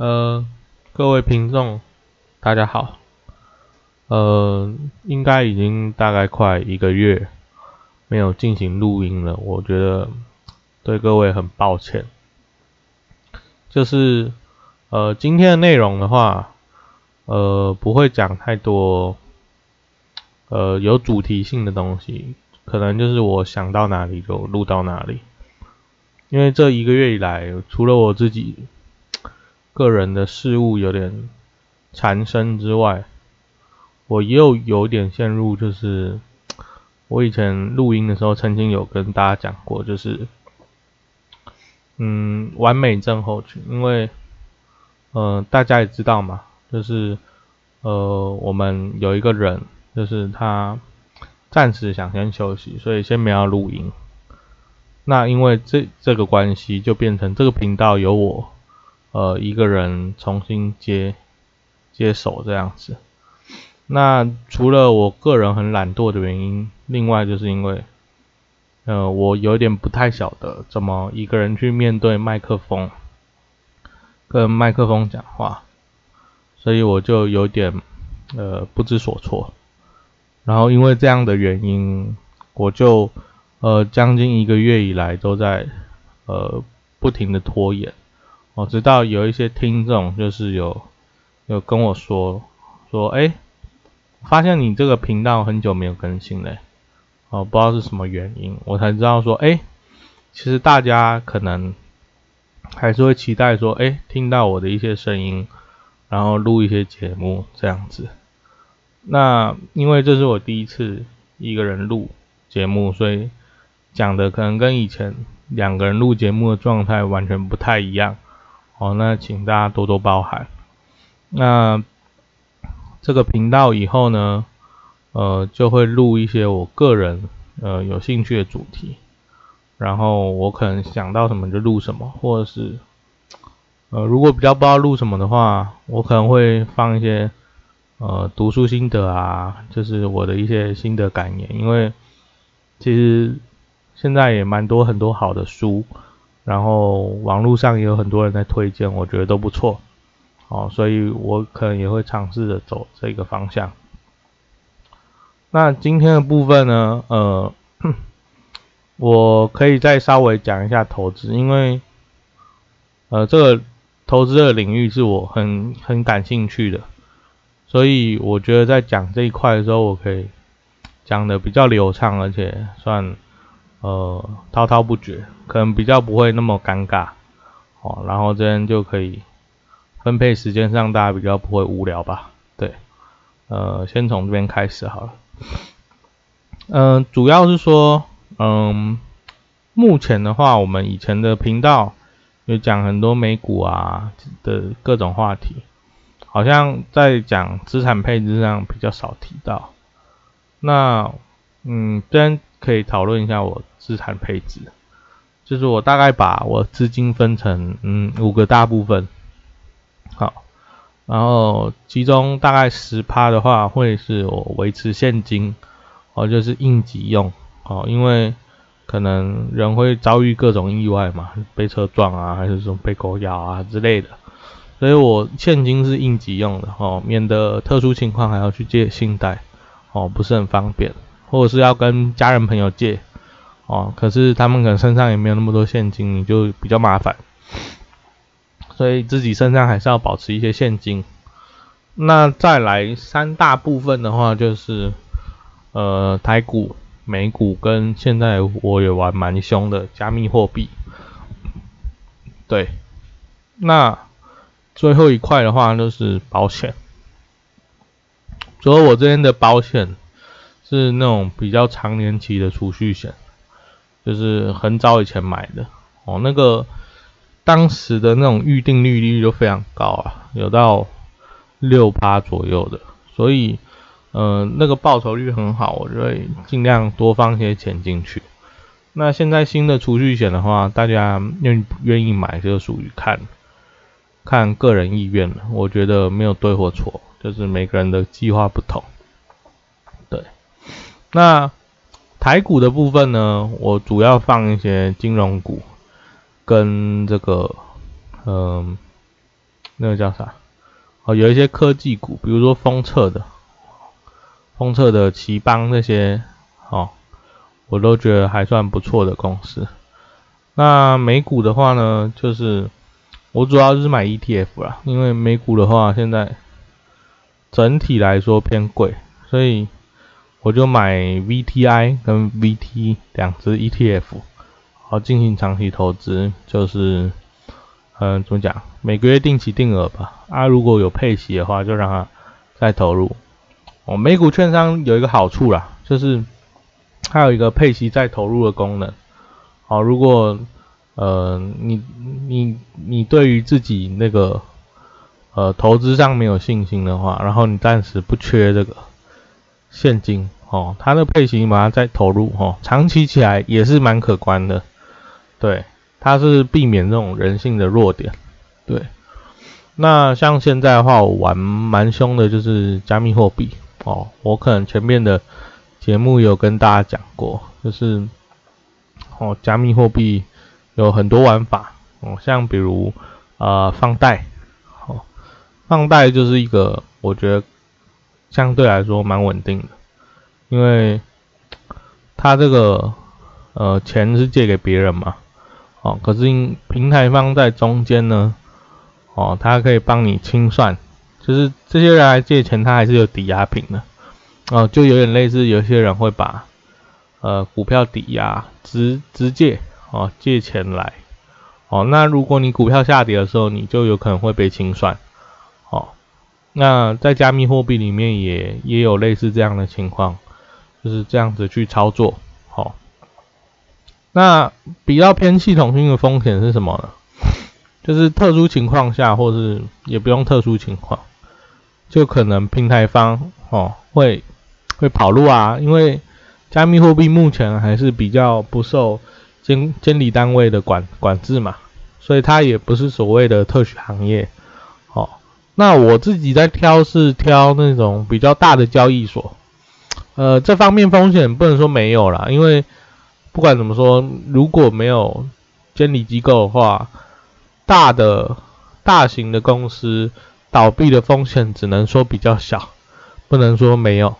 呃，各位听众，大家好。呃，应该已经大概快一个月没有进行录音了，我觉得对各位很抱歉。就是呃，今天的内容的话，呃，不会讲太多呃有主题性的东西，可能就是我想到哪里就录到哪里。因为这一个月以来，除了我自己。个人的事物有点缠身之外，我又有点陷入，就是我以前录音的时候，曾经有跟大家讲过，就是嗯，完美症候群。因为呃，大家也知道嘛，就是呃，我们有一个人，就是他暂时想先休息，所以先没要录音。那因为这这个关系，就变成这个频道有我。呃，一个人重新接接手这样子。那除了我个人很懒惰的原因，另外就是因为，呃，我有点不太晓得怎么一个人去面对麦克风，跟麦克风讲话，所以我就有点呃不知所措。然后因为这样的原因，我就呃将近一个月以来都在呃不停的拖延。我知道有一些听众就是有有跟我说说，哎，发现你这个频道很久没有更新嘞，哦，不知道是什么原因，我才知道说，哎，其实大家可能还是会期待说，哎，听到我的一些声音，然后录一些节目这样子。那因为这是我第一次一个人录节目，所以讲的可能跟以前两个人录节目的状态完全不太一样。哦，那请大家多多包涵。那这个频道以后呢，呃，就会录一些我个人呃有兴趣的主题，然后我可能想到什么就录什么，或者是呃如果比较不知道录什么的话，我可能会放一些呃读书心得啊，就是我的一些心得感言，因为其实现在也蛮多很多好的书。然后网络上也有很多人在推荐，我觉得都不错，哦，所以我可能也会尝试着走这个方向。那今天的部分呢，呃，我可以再稍微讲一下投资，因为呃，这个投资的领域是我很很感兴趣的，所以我觉得在讲这一块的时候，我可以讲的比较流畅，而且算。呃，滔滔不绝，可能比较不会那么尴尬，哦，然后这边就可以分配时间上，大家比较不会无聊吧？对，呃，先从这边开始好了。嗯，主要是说，嗯，目前的话，我们以前的频道有讲很多美股啊的各种话题，好像在讲资产配置上比较少提到。那，嗯，这边可以讨论一下我。资产配置，就是我大概把我资金分成嗯五个大部分，好，然后其中大概十趴的话会是我维持现金，哦就是应急用，哦因为可能人会遭遇各种意外嘛，被车撞啊，还是说被狗咬啊之类的，所以我现金是应急用的，哦免得特殊情况还要去借信贷，哦不是很方便，或者是要跟家人朋友借。哦，可是他们可能身上也没有那么多现金，你就比较麻烦，所以自己身上还是要保持一些现金。那再来三大部分的话，就是呃台股、美股跟现在我也玩蛮凶的加密货币。对，那最后一块的话就是保险。主要我这边的保险是那种比较长年期的储蓄险。就是很早以前买的哦，那个当时的那种预定利率就非常高啊，有到六趴左右的，所以呃那个报酬率很好，我就会尽量多放一些钱进去。那现在新的储蓄险的话，大家愿愿意买就属于看看个人意愿了，我觉得没有对或错，就是每个人的计划不同。那。台股的部分呢，我主要放一些金融股，跟这个，嗯，那个叫啥？哦，有一些科技股，比如说封测的，封测的奇邦那些，哦，我都觉得还算不错的公司。那美股的话呢，就是我主要是买 ETF 啦，因为美股的话现在整体来说偏贵，所以我就买 VTI 跟 VT 两只 ETF，好进行长期投资，就是嗯怎么讲，每个月定期定额吧，啊如果有配息的话，就让它再投入。哦，美股券商有一个好处啦，就是它有一个配息再投入的功能。好，如果呃你你你对于自己那个呃投资上没有信心的话，然后你暂时不缺这个现金哦，它的配型把它再投入哦，长期起来也是蛮可观的。对，它是避免这种人性的弱点。对，那像现在的话，我玩蛮凶的，就是加密货币哦，我可能前面的节目有跟大家讲过，就是。哦，加密货币有很多玩法哦，像比如呃放贷，哦，放贷就是一个我觉得相对来说蛮稳定的，因为他这个呃钱是借给别人嘛，哦，可是平台方在中间呢，哦，他可以帮你清算，就是这些人来借钱，他还是有抵押品的，哦，就有点类似有些人会把。呃，股票抵押直直借哦，借钱来哦。那如果你股票下跌的时候，你就有可能会被清算。那在加密货币里面也也有类似这样的情况，就是这样子去操作。好，那比较偏系统性的风险是什么呢？就是特殊情况下，或是也不用特殊情况，就可能平台方哦会会跑路啊，因为。加密货币目前还是比较不受监监理单位的管管制嘛，所以它也不是所谓的特许行业。那我自己在挑是挑那种比较大的交易所，呃，这方面风险不能说没有啦，因为不管怎么说，如果没有监理机构的话，大的大型的公司倒闭的风险只能说比较小，不能说没有。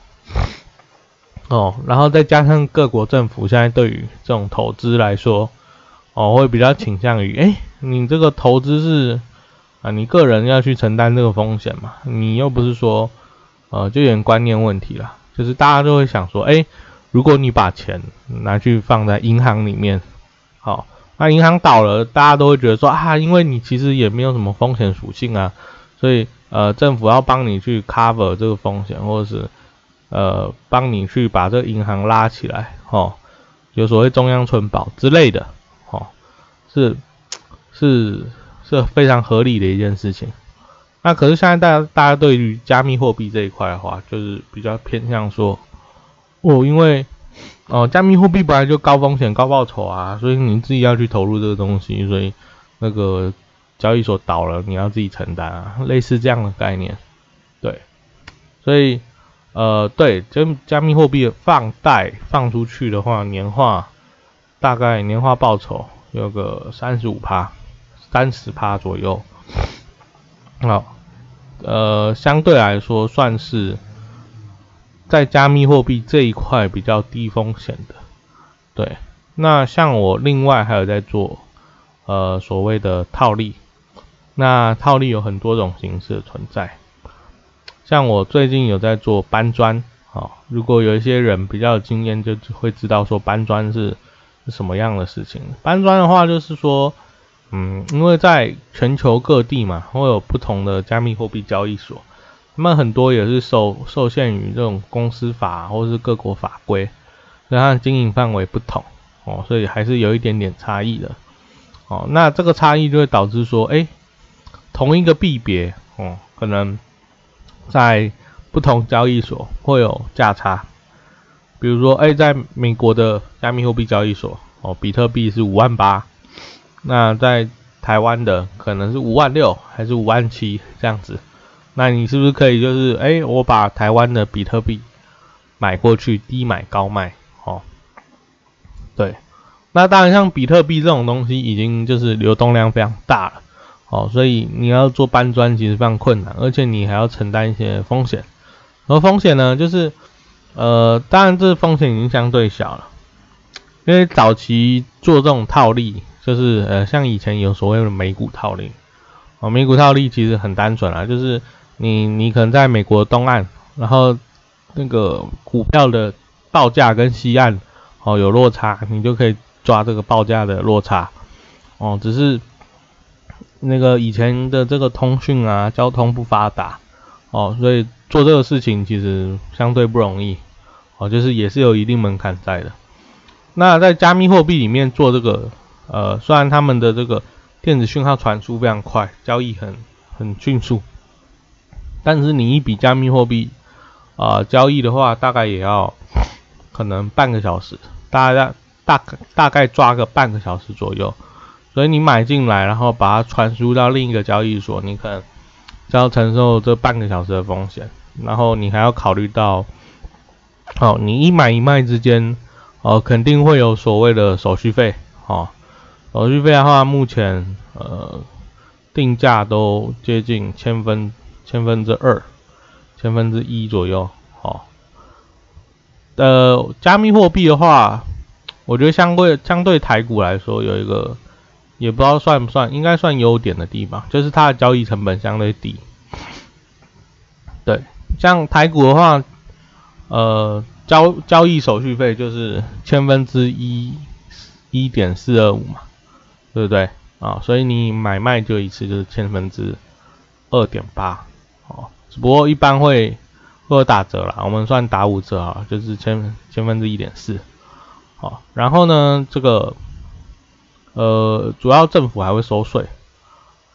哦，然后再加上各国政府现在对于这种投资来说，哦，会比较倾向于，哎，你这个投资是啊，你个人要去承担这个风险嘛，你又不是说，呃，就有点观念问题了，就是大家都会想说，哎，如果你把钱拿去放在银行里面，好，那银行倒了，大家都会觉得说啊，因为你其实也没有什么风险属性啊，所以呃，政府要帮你去 cover 这个风险，或者是。呃，帮你去把这个银行拉起来，哦，有所谓中央存保之类的，哦，是是是非常合理的一件事情。那可是现在大家大家对于加密货币这一块的话，就是比较偏向说，哦，因为哦，加密货币本来就高风险高报酬啊，所以你自己要去投入这个东西，所以那个交易所倒了，你要自己承担啊，类似这样的概念，对，所以。呃，对，加加密货币放贷放出去的话，年化大概年化报酬有个三十五趴、三十趴左右。好，呃，相对来说算是在加密货币这一块比较低风险的。对，那像我另外还有在做呃所谓的套利，那套利有很多种形式的存在。像我最近有在做搬砖，好，如果有一些人比较有经验，就会知道说搬砖是是什么样的事情。搬砖的话，就是说，嗯，因为在全球各地嘛，会有不同的加密货币交易所，他们很多也是受受限于这种公司法或是各国法规，所以它的经营范围不同，哦，所以还是有一点点差异的，哦，那这个差异就会导致说，哎，同一个币别，哦，可能。在不同交易所会有价差，比如说，哎，在美国的加密货币交易所，哦，比特币是五万八，那在台湾的可能是五万六还是五万七这样子，那你是不是可以就是，哎，我把台湾的比特币买过去，低买高卖，哦，对，那当然像比特币这种东西已经就是流动量非常大了，哦，所以你要做搬砖其实非常困难，而且你还要承担一些风险。而风险呢，就是呃，当然这风险已经相对小了，因为早期做这种套利，就是呃，像以前有所谓的美股套利，哦，美股套利其实很单纯啊，就是你你可能在美国东岸，然后那个股票的报价跟西岸哦有落差，你就可以抓这个报价的落差，哦，只是。那个以前的这个通讯啊，交通不发达哦，所以做这个事情其实相对不容易哦，就是也是有一定门槛在的。那在加密货币里面做这个，呃，虽然他们的这个电子讯号传输非常快，交易很很迅速，但是你一笔加密货币啊交易的话，大概也要可能半个小时，大概大大概抓个半个小时左右。所以你买进来，然后把它传输到另一个交易所，你可能就要承受这半个小时的风险，然后你还要考虑到，好，你一买一卖之间，哦，肯定会有所谓的手续费，哦，手续费的话，目前呃定价都接近千分千分之二，千分之一左右，哦，呃，加密货币的话，我觉得相对相对台股来说有一个。也不知道算不算，应该算优点的地方，就是它的交易成本相对低。对，像台股的话，呃，交交易手续费就是千分之一一点四二五嘛，对不对啊？所以你买卖就一次就是千分之二点八，哦，只不过一般会会打折啦，我们算打五折啊，就是千千分之一点四，好，然后呢，这个。呃，主要政府还会收税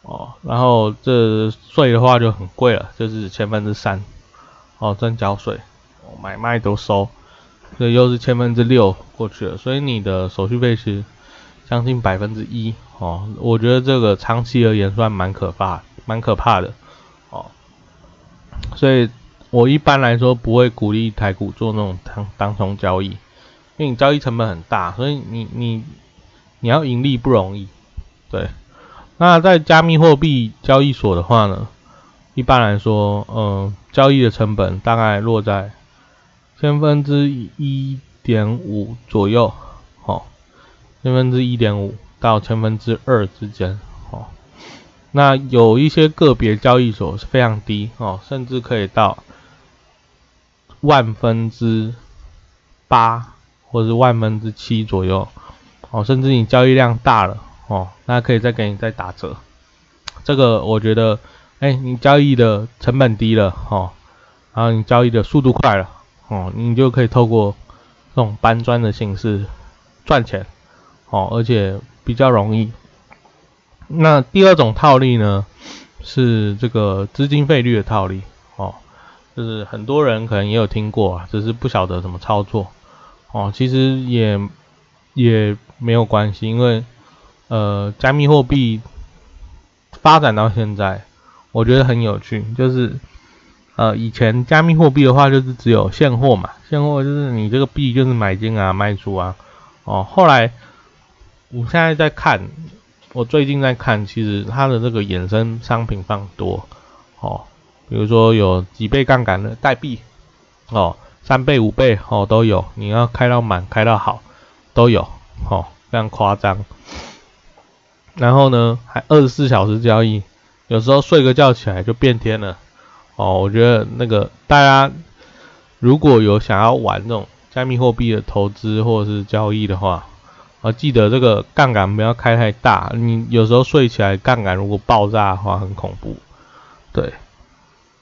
哦，然后这税的话就很贵了，就是千分之三哦，征交税，买卖都收，这又是千分之六过去了，所以你的手续费是将近百分之一哦，我觉得这个长期而言算蛮可怕，蛮可怕的哦，所以我一般来说不会鼓励台股做那种当当冲交易，因为你交易成本很大，所以你你。你要盈利不容易，对。那在加密货币交易所的话呢，一般来说，嗯，交易的成本大概落在千分之一点五左右，千分之一点五到千分之二之间，哦。那有一些个别交易所是非常低，哦，甚至可以到万分之八或者万分之七左右。哦，甚至你交易量大了哦，那可以再给你再打折。这个我觉得，哎，你交易的成本低了哦，然后你交易的速度快了哦，你就可以透过这种搬砖的形式赚钱哦，而且比较容易。那第二种套利呢，是这个资金费率的套利哦，就是很多人可能也有听过啊，只是不晓得怎么操作哦，其实也也。没有关系，因为呃，加密货币发展到现在，我觉得很有趣。就是呃，以前加密货币的话，就是只有现货嘛，现货就是你这个币就是买进啊、卖出啊。哦，后来我现在在看，我最近在看，其实它的这个衍生商品放多哦，比如说有几倍杠杆的代币哦，三倍、五倍哦都有，你要开到满、开到好都有。哦，非常夸张。然后呢，还二十四小时交易，有时候睡个觉起来就变天了。哦，我觉得那个大家如果有想要玩这种加密货币的投资或者是交易的话，啊，记得这个杠杆不要开太大。你有时候睡起来杠杆如果爆炸的话，很恐怖。对。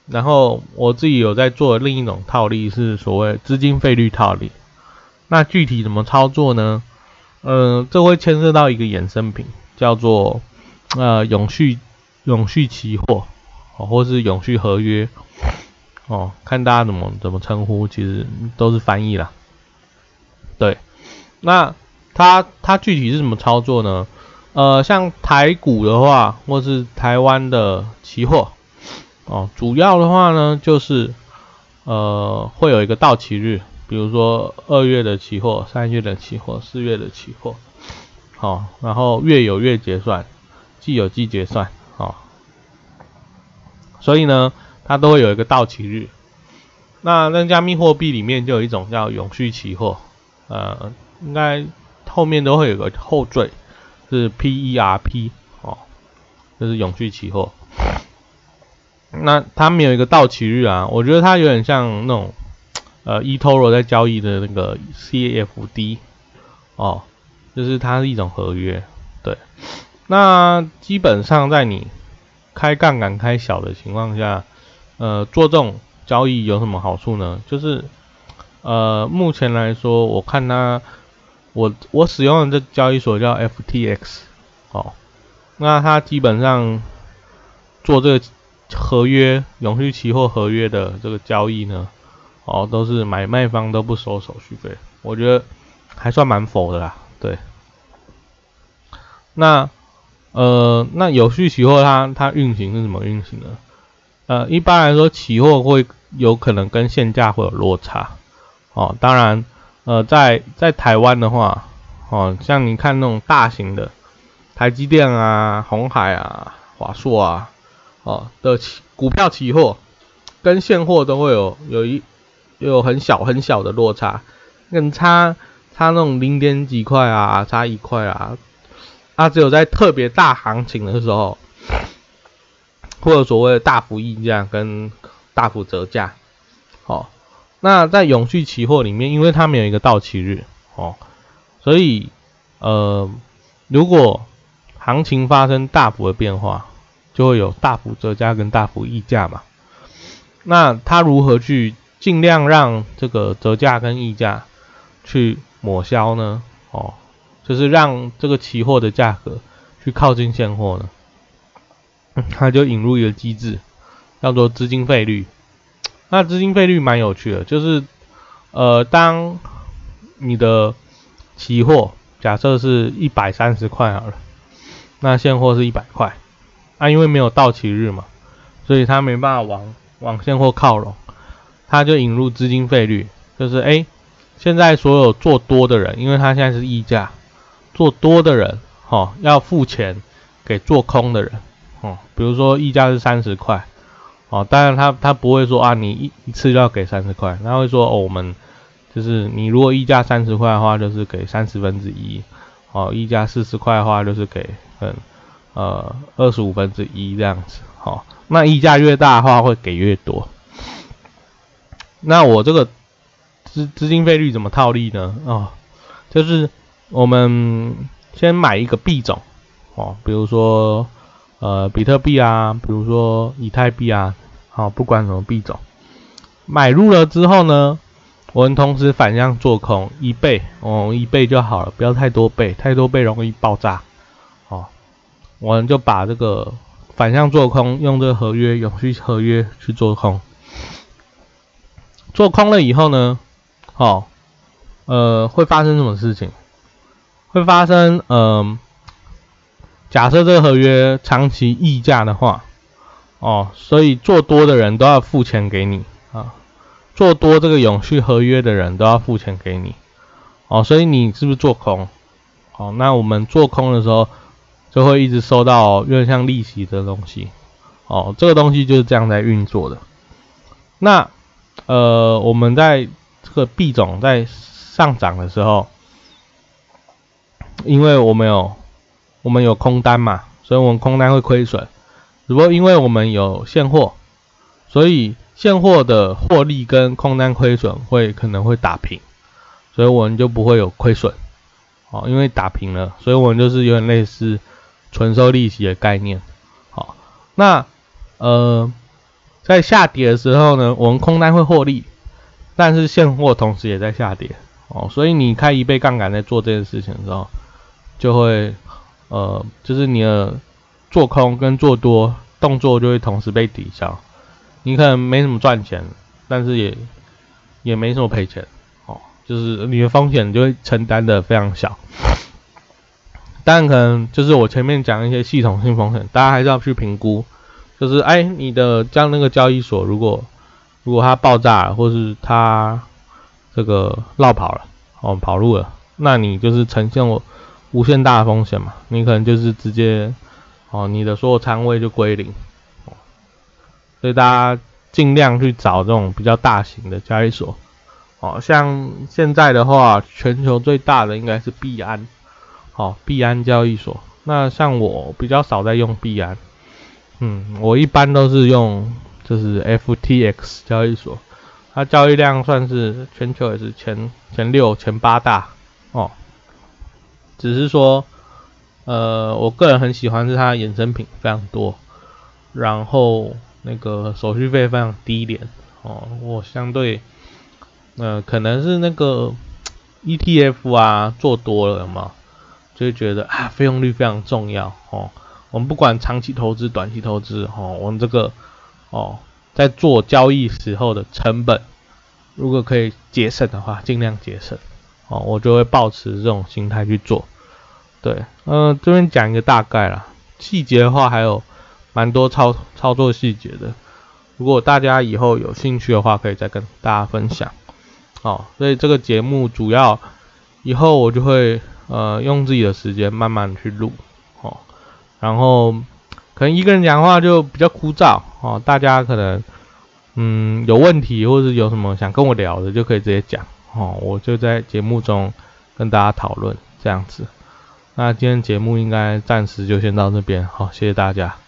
然后我自己有在做另一种套利，是所谓资金费率套利。那具体怎么操作呢？嗯，这会牵涉到一个衍生品，叫做呃永续永续期货哦，或是永续合约哦，看大家怎么怎么称呼，其实都是翻译啦。对，那它它具体是怎么操作呢？呃，像台股的话，或是台湾的期货哦，主要的话呢，就是呃会有一个到期日。比如说二月的期货、三月的期货、四月的期货，好，然后月有月结算，季有季结算，哦，所以呢，它都会有一个到期日。那那加密货币里面就有一种叫永续期货，呃，应该后面都会有个后缀，是 PERP 哦，就是永续期货。那它没有一个到期日啊，我觉得它有点像那种呃 eToro 在交易的那个 CFD 哦，就是它是一种合约，对。那基本上在你开杠杆开小的情况下，呃，做这种。交易有什么好处呢？就是，呃，目前来说，我看它，我我使用的这交易所叫 FTX，哦，那它基本上做这个合约永续期货合约的这个交易呢，哦，都是买卖方都不收手续费，我觉得还算蛮否的啦，对。那，呃，那永续期货它它运行是怎么运行的？呃，一般来说，期货会有可能跟现价会有落差，哦，当然，呃，在在台湾的话，哦，像你看那种大型的台积电啊、红海啊、华硕啊，哦的期股票期货跟现货都会有有一有很小很小的落差，跟差差那种零点几块啊，差一块啊，啊，只有在特别大行情的时候。或者所谓的大幅溢价跟大幅折价，那在永续期货里面，因为它没有一个到期日，哦，所以呃，如果行情发生大幅的变化，就会有大幅折价跟大幅溢价嘛。那它如何去尽量让这个折价跟溢价去抹消呢？哦，就是让这个期货的价格去靠近现货呢？它就引入一个机制，叫做资金费率。那资金费率蛮有趣的，就是呃，当你的期货假设是一百三十块好了，那现货是一百块，啊，因为没有到期日嘛，所以它没办法往往现货靠拢，它就引入资金费率，就是哎，现在所有做多的人，因为它现在是溢价，做多的人哈要付钱给做空的人。哦，比如说溢价是三十块，哦，当然他他不会说啊，你一一次就要给三十块，他会说哦，我们就是你如果溢价三十块的话，就是给三十分之一，哦，溢价四十块的话，就是给嗯呃二十五分之一这样子，好，那溢价越大的话会给越多。那我这个资资金费率怎么套利呢？哦，就是我们先买一个币种，哦，比如说。呃，比特币啊，比如说以太币啊，好，不管什么币种，买入了之后呢，我们同时反向做空一倍，哦，一倍就好了，不要太多倍，太多倍容易爆炸，哦，我们就把这个反向做空，用这个合约永续合约去做空，做空了以后呢，好，呃，会发生什么事情？会发生，嗯。假设这个合约长期溢价的话，哦，所以做多的人都要付钱给你啊，做多这个永续合约的人都要付钱给你，哦，所以你是不是做空？哦，那我们做空的时候就会一直收到有点像利息的东西，哦，这个东西就是这样在运作的。那呃，我们在这个币种在上涨的时候，因为我们有。我们有空单嘛，所以我们空单会亏损。只不过因为我们有现货，所以现货的获利跟空单亏损会可能会打平，所以我们就不会有亏损。哦，因为打平了，所以我们就是有点类似纯收利息的概念。好，那呃，在下跌的时候呢，我们空单会获利，但是现货同时也在下跌。哦，所以你开一倍杠杆在做这件事情的时候，就会。呃，就是你的做空跟做多动作就会同时被抵消，你可能没什么赚钱，但是也也没什么赔钱，哦，就是你的风险就会承担的非常小。当然，可能就是我前面讲一些系统性风险，大家还是要去评估。就是哎，你的将那个交易所如果如果它爆炸，或是它这个绕跑了，哦，跑路了，那你就是呈现我。无限大的风险嘛，你可能就是直接，哦，你的所有仓位就归零。所以大家尽量去找这种比较大型的交易所。哦，像现在的话，全球最大的应该是币安。好，币安交易所。那像我比较少在用币安，嗯，我一般都是用就是 FTX 交易所，它交易量算是全球也是前前六前八大哦。只是说，呃，我个人很喜欢是它衍生品非常多，然后那个手续费非常低廉哦。我相对，呃，可能是那个 ETF 啊做多了嘛。就会觉得啊，费用率非常重要哦。我们不管长期投资、短期投资哦，我们这个哦，在做交易时候的成本，如果可以节省的话，尽量节省哦。我就会保持这种心态去做。对，嗯，这边讲一个大概啦，细节的话还有蛮多操操作细节的。如果大家以后有兴趣的话，可以再跟大家分享哦。所以这个节目主要以后我就会。呃，用自己的时间慢慢去录，哦，然后可能一个人讲话就比较枯燥，哦，大家可能嗯有问题或者有什么想跟我聊的，就可以直接讲，哦，我就在节目中跟大家讨论这样子。那今天节目应该暂时就先到这边，好，谢谢大家。